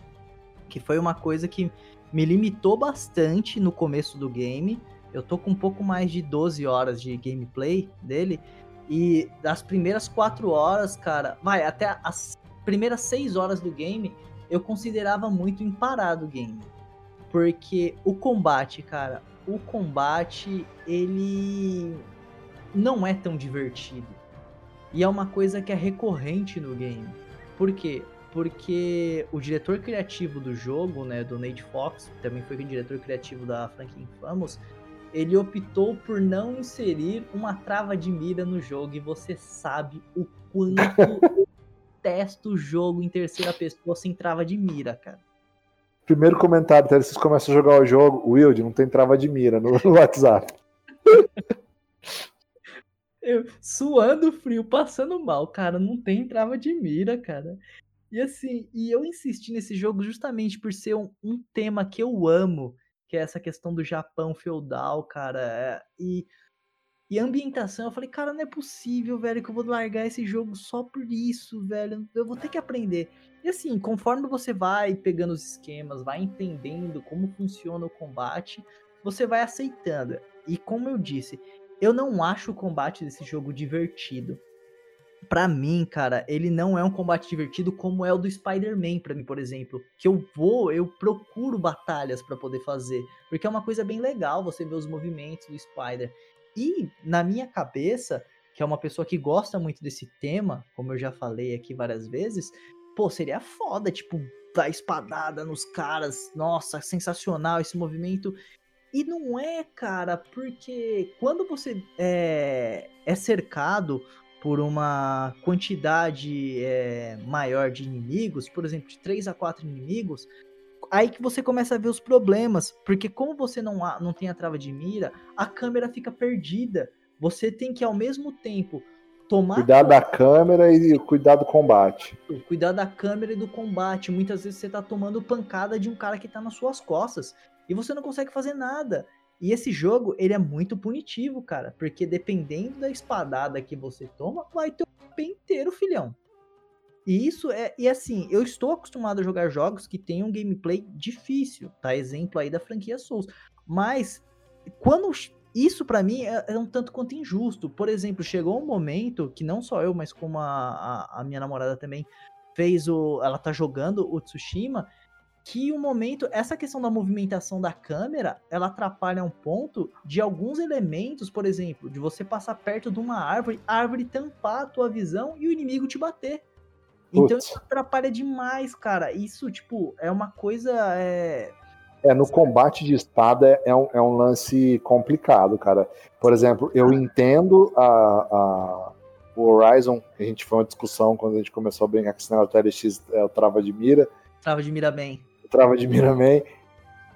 Que foi uma coisa que me limitou bastante no começo do game. Eu tô com um pouco mais de 12 horas de gameplay dele. E das primeiras 4 horas, cara, vai, até as primeiras 6 horas do game, eu considerava muito imparado o game. Porque o combate, cara, o combate, ele não é tão divertido. E é uma coisa que é recorrente no game. Por quê? Porque o diretor criativo do jogo, né, do Nate Fox, também foi o diretor criativo da franquia Infamous, ele optou por não inserir uma trava de mira no jogo e você sabe o quanto eu detesto o jogo em terceira pessoa sem trava de mira, cara. Primeiro comentário, vocês começam a jogar o jogo, Wild, não tem trava de mira no, WhatsApp. Eu, suando frio, passando mal, cara, não tem trava de mira, cara. E assim, e eu insisti nesse jogo justamente por ser um, um tema que eu amo, que é essa questão do Japão feudal, cara. É, e, e ambientação, eu falei, cara, não é possível, velho, que eu vou largar esse jogo só por isso, velho. Eu vou ter que aprender. E assim, conforme você vai pegando os esquemas, vai entendendo como funciona o combate, você vai aceitando. E como eu disse, eu não acho o combate desse jogo divertido. Para mim, cara, ele não é um combate divertido como é o do Spider-Man, para mim, por exemplo, que eu vou, eu procuro batalhas para poder fazer, porque é uma coisa bem legal você ver os movimentos do Spider. E na minha cabeça, que é uma pessoa que gosta muito desse tema, como eu já falei aqui várias vezes, pô, seria foda, tipo, dar espadada nos caras, nossa, sensacional esse movimento. E não é, cara, porque quando você é, é cercado por uma quantidade é, maior de inimigos, por exemplo, de 3 a 4 inimigos, aí que você começa a ver os problemas, porque como você não, não tem a trava de mira, a câmera fica perdida. Você tem que ao mesmo tempo tomar cuidar da câmera e cuidar do combate. Cuidar da câmera e do combate. Muitas vezes você tá tomando pancada de um cara que tá nas suas costas e você não consegue fazer nada. E esse jogo, ele é muito punitivo, cara, porque dependendo da espadada que você toma, vai ter o pé inteiro, filhão. E isso é. E assim, eu estou acostumado a jogar jogos que tem um gameplay difícil, tá? Exemplo aí da franquia Souls. Mas quando isso para mim é, é, um tanto quanto injusto. Por exemplo, chegou um momento que não só eu, mas como a, a, a minha namorada também fez o. Ela tá jogando o Tsushima. Que o momento, essa questão da movimentação da câmera, ela atrapalha um ponto de alguns elementos, por exemplo, de você passar perto de uma árvore, a árvore tampar a tua visão e o inimigo te bater. Então isso atrapalha demais, cara. Isso, tipo, é uma coisa. É, é no combate de espada é um, é um lance complicado, cara. Por exemplo, eu ah. entendo a, a, o Horizon, a gente foi uma discussão quando a gente começou a brincar com esse negócio do LX, é o Trava de Mira. Trava de Mira bem. Trava de Mira bem,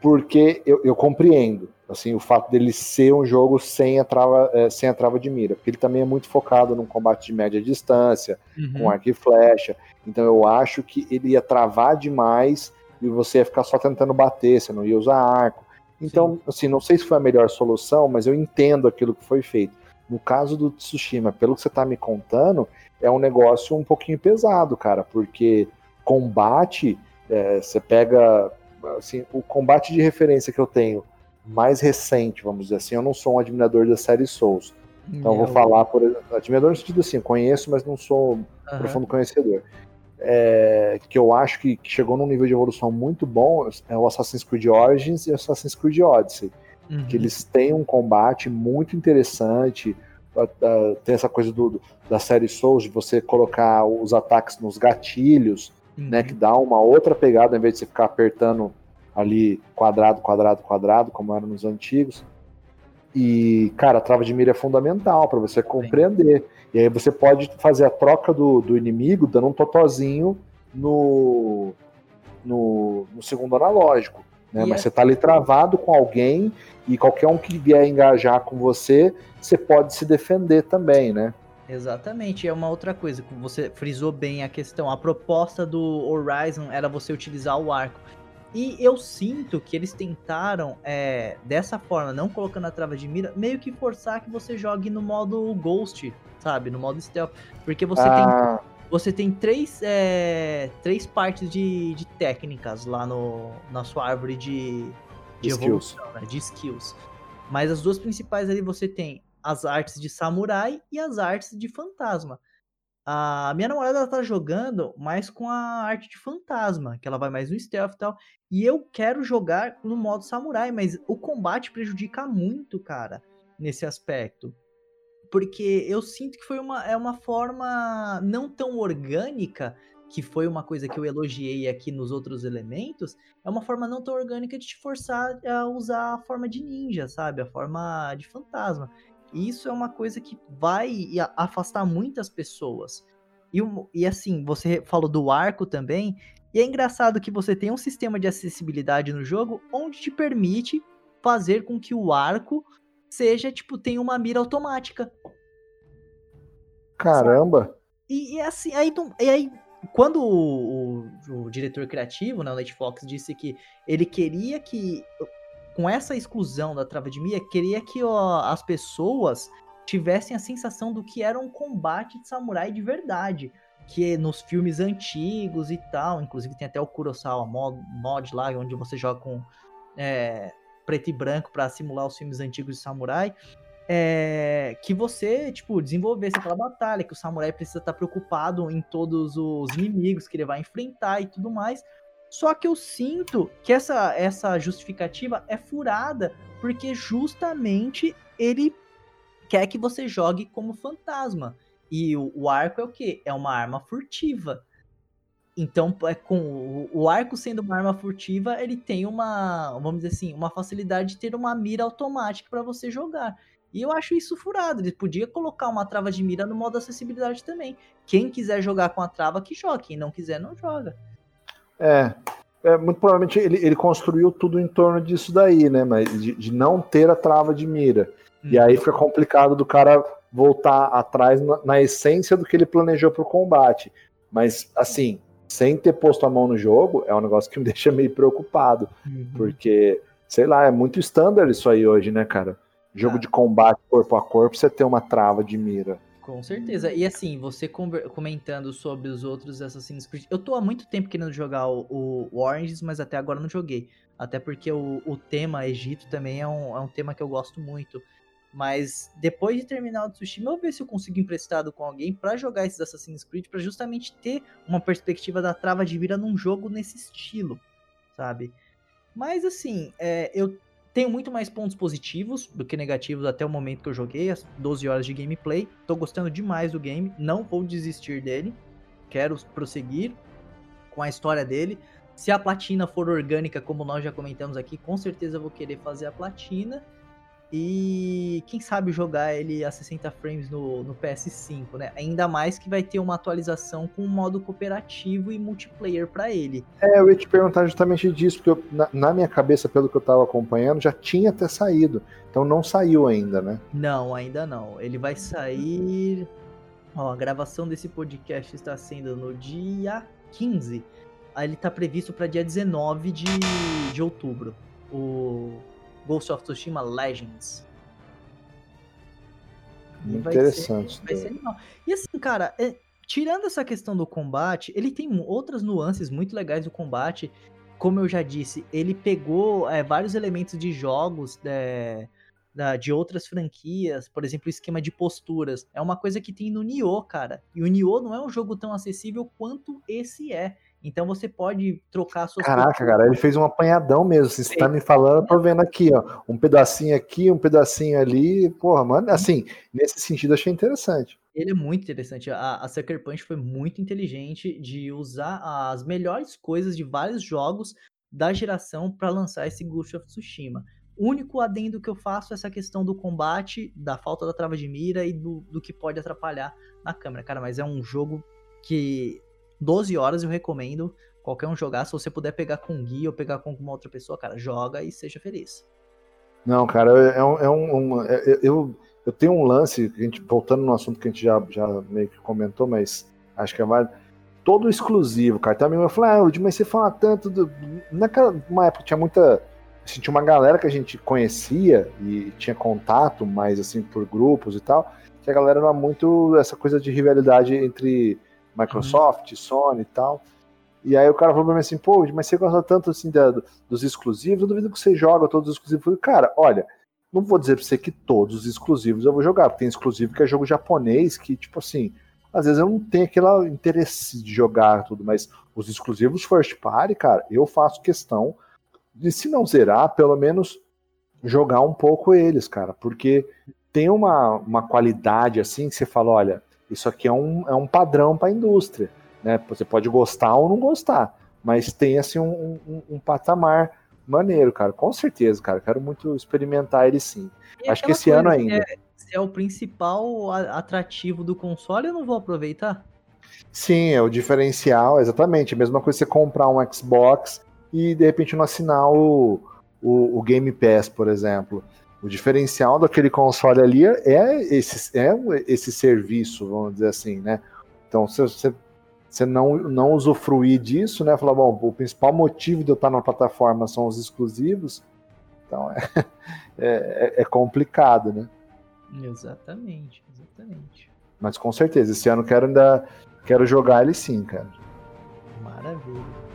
porque eu, eu compreendo assim o fato dele ser um jogo sem a trava é, sem a trava de mira porque ele também é muito focado num combate de média distância uhum. com arco e flecha então eu acho que ele ia travar demais e você ia ficar só tentando bater você não ia usar arco então Sim. assim não sei se foi a melhor solução mas eu entendo aquilo que foi feito no caso do Tsushima pelo que você está me contando é um negócio um pouquinho pesado cara porque combate é, você pega assim o combate de referência que eu tenho mais recente, vamos dizer assim. Eu não sou um admirador da série Souls. Então eu vou falar por admirador no sentido assim, conheço, mas não sou uhum. profundo conhecedor. É, que eu acho que, que, chegou num nível de evolução muito bom é o Assassin's Creed Origins e o Assassin's Creed Odyssey. Uhum. Que eles têm um combate muito interessante. Tem essa coisa do, da série Souls de você colocar os ataques nos gatilhos, uhum. né? Que dá uma outra pegada, ao invés de você ficar apertando ali quadrado, quadrado, quadrado, como era nos antigos. E, cara, a trava de mira é fundamental para você compreender. E aí você pode fazer a troca do, do inimigo dando um totozinho no, no, no segundo analógico. Né? Mas é... você tá ali travado com alguém e qualquer um que vier engajar com você, você pode se defender também, né? Exatamente, é uma outra coisa que você frisou bem a questão. A proposta do Horizon era você utilizar o arco. E eu sinto que eles tentaram, é, dessa forma, não colocando a trava de mira, meio que forçar que você jogue no modo Ghost, sabe? No modo Stealth. Porque você ah. tem. Você tem três, é, três partes de, de técnicas lá no, na sua árvore de, de evolução, né? De skills. Mas as duas principais ali você tem as artes de samurai e as artes de fantasma. A minha namorada ela tá jogando mais com a arte de fantasma, que ela vai mais no stealth e tal. E eu quero jogar no modo samurai, mas o combate prejudica muito, cara, nesse aspecto. Porque eu sinto que foi uma, é uma forma não tão orgânica, que foi uma coisa que eu elogiei aqui nos outros elementos, é uma forma não tão orgânica de te forçar a usar a forma de ninja, sabe? A forma de fantasma. E isso é uma coisa que vai afastar muitas pessoas. E, e assim, você falou do arco também. E é engraçado que você tem um sistema de acessibilidade no jogo onde te permite fazer com que o arco seja, tipo, tenha uma mira automática. Caramba! E, e assim, aí, e aí quando o, o, o, diretor criativo, né, o Fox, disse que ele queria que com essa exclusão da trava de Mia, queria que ó, as pessoas tivessem a sensação do que era um combate de samurai de verdade. Que nos filmes antigos e tal, inclusive tem até o Kurosawa mod, mod lá, onde você joga com é, preto e branco para simular os filmes antigos de samurai. É, que você, tipo, desenvolvesse aquela batalha, que o samurai precisa estar preocupado em todos os inimigos que ele vai enfrentar e tudo mais. Só que eu sinto que essa, essa justificativa é furada, porque justamente ele quer que você jogue como fantasma. E o, o arco é o quê? É uma arma furtiva. Então, é com o, o arco sendo uma arma furtiva, ele tem uma, vamos dizer assim, uma facilidade de ter uma mira automática para você jogar. E eu acho isso furado. Ele podia colocar uma trava de mira no modo acessibilidade também. Quem quiser jogar com a trava, que joga. Quem não quiser, não joga. É, é, muito provavelmente ele, ele construiu tudo em torno disso daí, né? Mas de, de não ter a trava de mira. Hum. E aí fica complicado do cara voltar atrás na, na essência do que ele planejou para o combate. Mas, assim, sem ter posto a mão no jogo, é um negócio que me deixa meio preocupado. Uhum. Porque, sei lá, é muito standard isso aí hoje, né, cara? Jogo ah. de combate corpo a corpo, você ter uma trava de mira. Com certeza. E assim, você comentando sobre os outros Assassin's Creed. Eu tô há muito tempo querendo jogar o, o Oranges, mas até agora não joguei. Até porque o, o tema Egito também é um, é um tema que eu gosto muito. Mas depois de terminar o Tsushima, eu vou ver se eu consigo emprestado com alguém para jogar esses Assassin's Creed, para justamente ter uma perspectiva da trava de vira num jogo nesse estilo, sabe? Mas assim, é, eu tenho muito mais pontos positivos do que negativos até o momento que eu joguei, as 12 horas de gameplay. Tô gostando demais do game, não vou desistir dele. Quero prosseguir com a história dele. Se a platina for orgânica, como nós já comentamos aqui, com certeza vou querer fazer a platina. E quem sabe jogar ele a 60 frames no, no PS5, né? Ainda mais que vai ter uma atualização com modo cooperativo e multiplayer para ele. É, eu ia te perguntar justamente disso, porque eu, na, na, minha cabeça, pelo que eu tava acompanhando, já tinha até saído. Então não saiu ainda, né? Não, ainda não. Ele vai sair. Ó, a gravação desse podcast está sendo no dia 15. Aí ele tá previsto para dia 19 de, de outubro. O Ghost of Tsushima Legends. Interessante. Vai ser, vai ser E assim, cara, é, tirando essa questão do combate, ele tem outras nuances muito legais do combate. Como eu já disse, ele pegou é, vários elementos de jogos é, da, de outras franquias, por exemplo, o esquema de posturas. É uma coisa que tem no Nioh, cara. E o Nioh não é um jogo tão acessível quanto esse é. Então você pode trocar suas. Caraca, cara, ele fez um apanhadão mesmo. Você tá me falando, eu tô vendo aqui, ó. Um pedacinho aqui, um pedacinho ali. Porra, mano, assim, nesse sentido achei interessante. Ele é muito interessante. A, a Sucker Punch foi muito inteligente de usar as melhores coisas de vários jogos da geração para lançar esse Ghost of Tsushima. O único adendo que eu faço é essa questão do combate, da falta da trava de mira e do, do que pode atrapalhar na câmera, cara. Mas é um jogo que 12 horas eu recomendo qualquer um jogar. Se você puder pegar com guia ou pegar com alguma outra pessoa, cara, joga e seja feliz. Não, cara, é um. É um, é, é eu, eu tenho um lance, a gente, voltando no assunto que a gente já, já meio que comentou, mas acho que é válido. Todo exclusivo, cara. Também eu falei, ah, mas você fala tanto. Do... Naquela época tinha muita. Assim, tinha uma galera que a gente conhecia e tinha contato, mais assim, por grupos e tal, que a galera era muito essa coisa de rivalidade entre Microsoft, uhum. Sony e tal. E aí o cara falou pra mim assim, pô, mas você gosta tanto assim da, dos exclusivos, eu duvido que você joga todos os exclusivos. Eu falei, cara, olha, não vou dizer pra você que todos os exclusivos eu vou jogar, porque tem exclusivo que é jogo japonês, que, tipo assim, às vezes eu não tenho aquele interesse de jogar tudo, mas os exclusivos first party, cara, eu faço questão de, se não zerar, pelo menos jogar um pouco eles, cara, porque tem uma, uma qualidade assim que você fala, olha, isso aqui é um, é um padrão para a indústria. Né? Você pode gostar ou não gostar, mas tem assim um, um, um patamar maneiro, cara. Com certeza, cara. Quero muito experimentar ele sim. E Acho que esse ano ainda. É, se é o principal atrativo do console, eu não vou aproveitar? Sim, é o diferencial, exatamente. A mesma coisa você comprar um Xbox e de repente não assinar o, o, o Game Pass, por exemplo. O diferencial daquele console ali é esse, é esse serviço, vamos dizer assim, né? Então, se você, você não, não usufruir disso, né? Falar, bom, o principal motivo de eu estar na plataforma são os exclusivos, então é, é, é complicado, né? Exatamente, exatamente. Mas com certeza, esse ano quero ainda quero jogar ele sim, cara. Maravilha.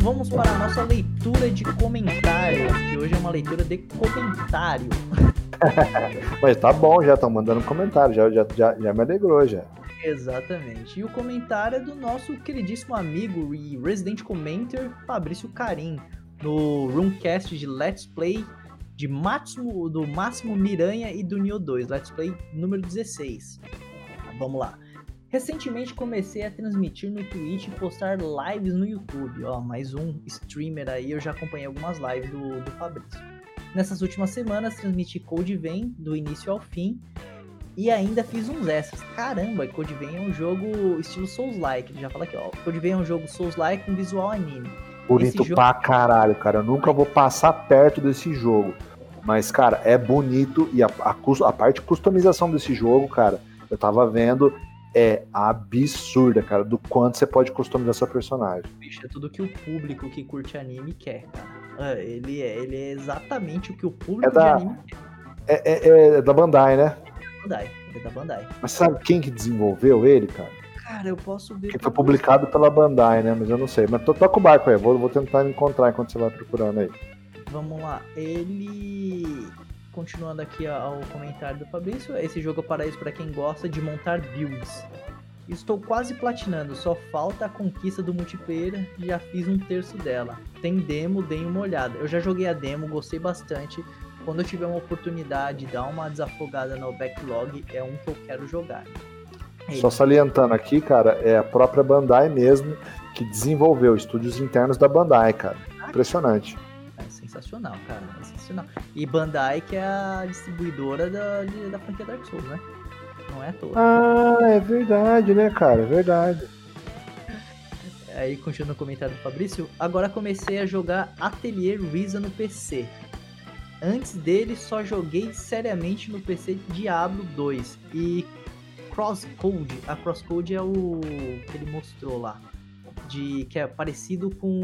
Vamos para a nossa leitura de comentários, que hoje é uma leitura de comentário. Mas tá bom, já estão mandando comentário, já, já, já, já me alegrou já. Exatamente. E o comentário é do nosso queridíssimo amigo e Resident Commenter Fabrício Carim, no Roomcast de Let's Play de Máximo, do Máximo Miranha e do Neo 2, Let's Play número 16. Vamos lá. Recentemente comecei a transmitir no Twitch e postar lives no YouTube. Ó, mais um streamer aí, eu já acompanhei algumas lives do, do Fabrício. Nessas últimas semanas transmiti Code Vein do início ao fim e ainda fiz uns extras. Caramba, Code Vein é um jogo estilo Souls-like. Ele já fala aqui, ó. Code Vein é um jogo Souls-like com visual anime. Bonito jogo... pra caralho, cara. Eu nunca vou passar perto desse jogo. Mas, cara, é bonito e a, a, a parte de customização desse jogo, cara, eu tava vendo, é absurda, cara, do quanto você pode customizar seu personagem. Bicho, é tudo que o público que curte anime quer, cara. É, ele é, ele é exatamente o que o público é da, de anime quer. É, é, é da Bandai, né? Bandai, ele é da Bandai. Mas sabe quem que desenvolveu ele, cara? Cara, eu posso ver. Que foi publicado pela Bandai, né? Mas eu não sei. Mas toca o barco aí, vou, vou tentar encontrar enquanto você vai procurando aí. Vamos lá. Ele continuando aqui ao comentário do Fabrício, esse jogo é paraíso para quem gosta de montar builds. Estou quase platinando, só falta a conquista do multiplayer e já fiz um terço dela. Tem demo, dei uma olhada. Eu já joguei a demo, gostei bastante. Quando eu tiver uma oportunidade de dar uma desafogada no backlog, é um que eu quero jogar. É só salientando aqui, cara, é a própria Bandai mesmo que desenvolveu estúdios internos da Bandai, cara. Impressionante. Sensacional, cara. É sensacional. E Bandai, que é a distribuidora da, da franquia Dark Souls, né? Não é toa. Ah, é verdade, né, cara? É verdade. Aí, continuando o comentário do Fabrício, agora comecei a jogar Atelier Risa no PC. Antes dele, só joguei seriamente no PC Diablo 2 e Crosscode. A Crosscode é o que ele mostrou lá. De, que é parecido com.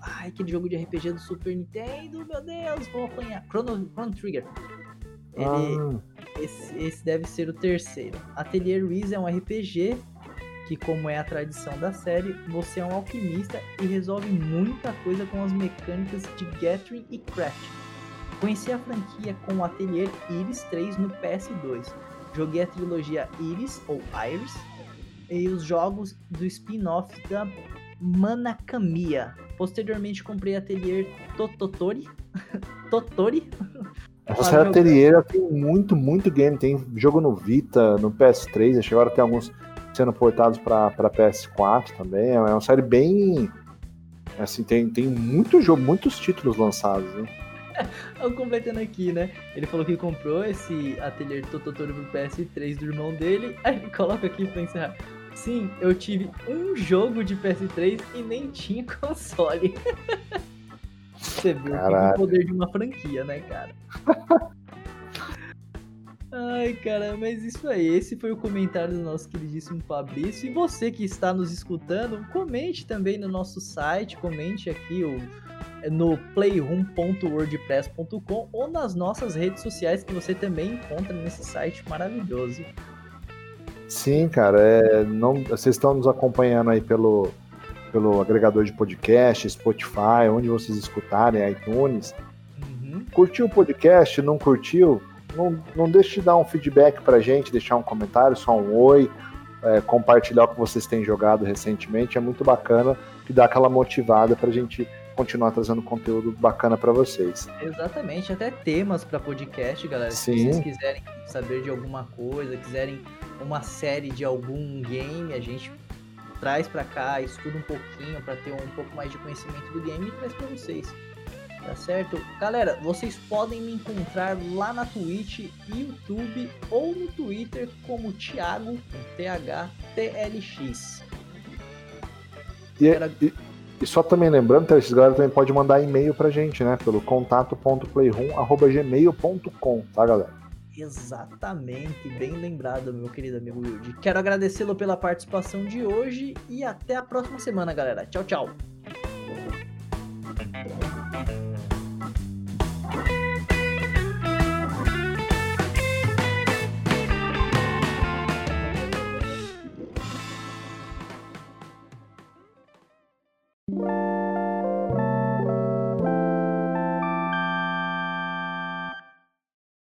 Ai, aquele jogo de RPG do Super Nintendo, meu Deus, vou apanhar. Chrono, Chrono Trigger. Ele, ah. esse, esse, deve ser o terceiro. Atelier Ruiz é um RPG que, como é a tradição da série, você é um alquimista e resolve muita coisa com as mecânicas de Gathering e Craft. Conheci a franquia com o Atelier Iris 3 no PS2. Joguei a trilogia Iris ou Iris e os jogos do spin-off da Manakamiya. Posteriormente comprei Atelier Tototori. Totori essa série Atelier tem muito, muito game. Tem jogo no Vita, no PS3, acho que agora tem alguns sendo portados para PS4 também. É uma série bem. Assim, tem, tem muito jogo, muitos títulos lançados, né? Completando aqui, né? Ele falou que comprou esse Atelier Tototoro pro PS3 do irmão dele. Aí ele coloca aqui pra encerrar. Sim, eu tive um jogo de PS3 e nem tinha console. Você viu o poder de uma franquia, né, cara? Ai, cara, mas isso aí. Esse foi o comentário do nosso queridíssimo Fabrício. E você que está nos escutando, comente também no nosso site, comente aqui o, no playroom.wordpress.com ou nas nossas redes sociais que você também encontra nesse site maravilhoso. Sim, cara, é, não, vocês estão nos acompanhando aí pelo, pelo agregador de podcast, Spotify, onde vocês escutarem, iTunes. Uhum. Curtiu o podcast? Não curtiu? Não, não deixe de dar um feedback pra gente, deixar um comentário, só um oi, é, compartilhar o que vocês têm jogado recentemente. É muito bacana, que dá aquela motivada pra gente continuar trazendo conteúdo bacana para vocês. Exatamente, até temas para podcast, galera. Sim. Se vocês quiserem saber de alguma coisa, quiserem uma série de algum game, a gente traz para cá, estuda um pouquinho para ter um pouco mais de conhecimento do game e traz para vocês. Tá certo? Galera, vocês podem me encontrar lá na Twitch, YouTube ou no Twitter como Thiago, THTLX. E, e, e, só também lembrando, que esses galera também pode mandar e-mail pra gente, né? Pelo contato.playroom.gmail.com, tá, galera? Exatamente, bem lembrado, meu querido amigo Wilde. Quero agradecê-lo pela participação de hoje e até a próxima semana, galera. Tchau, tchau.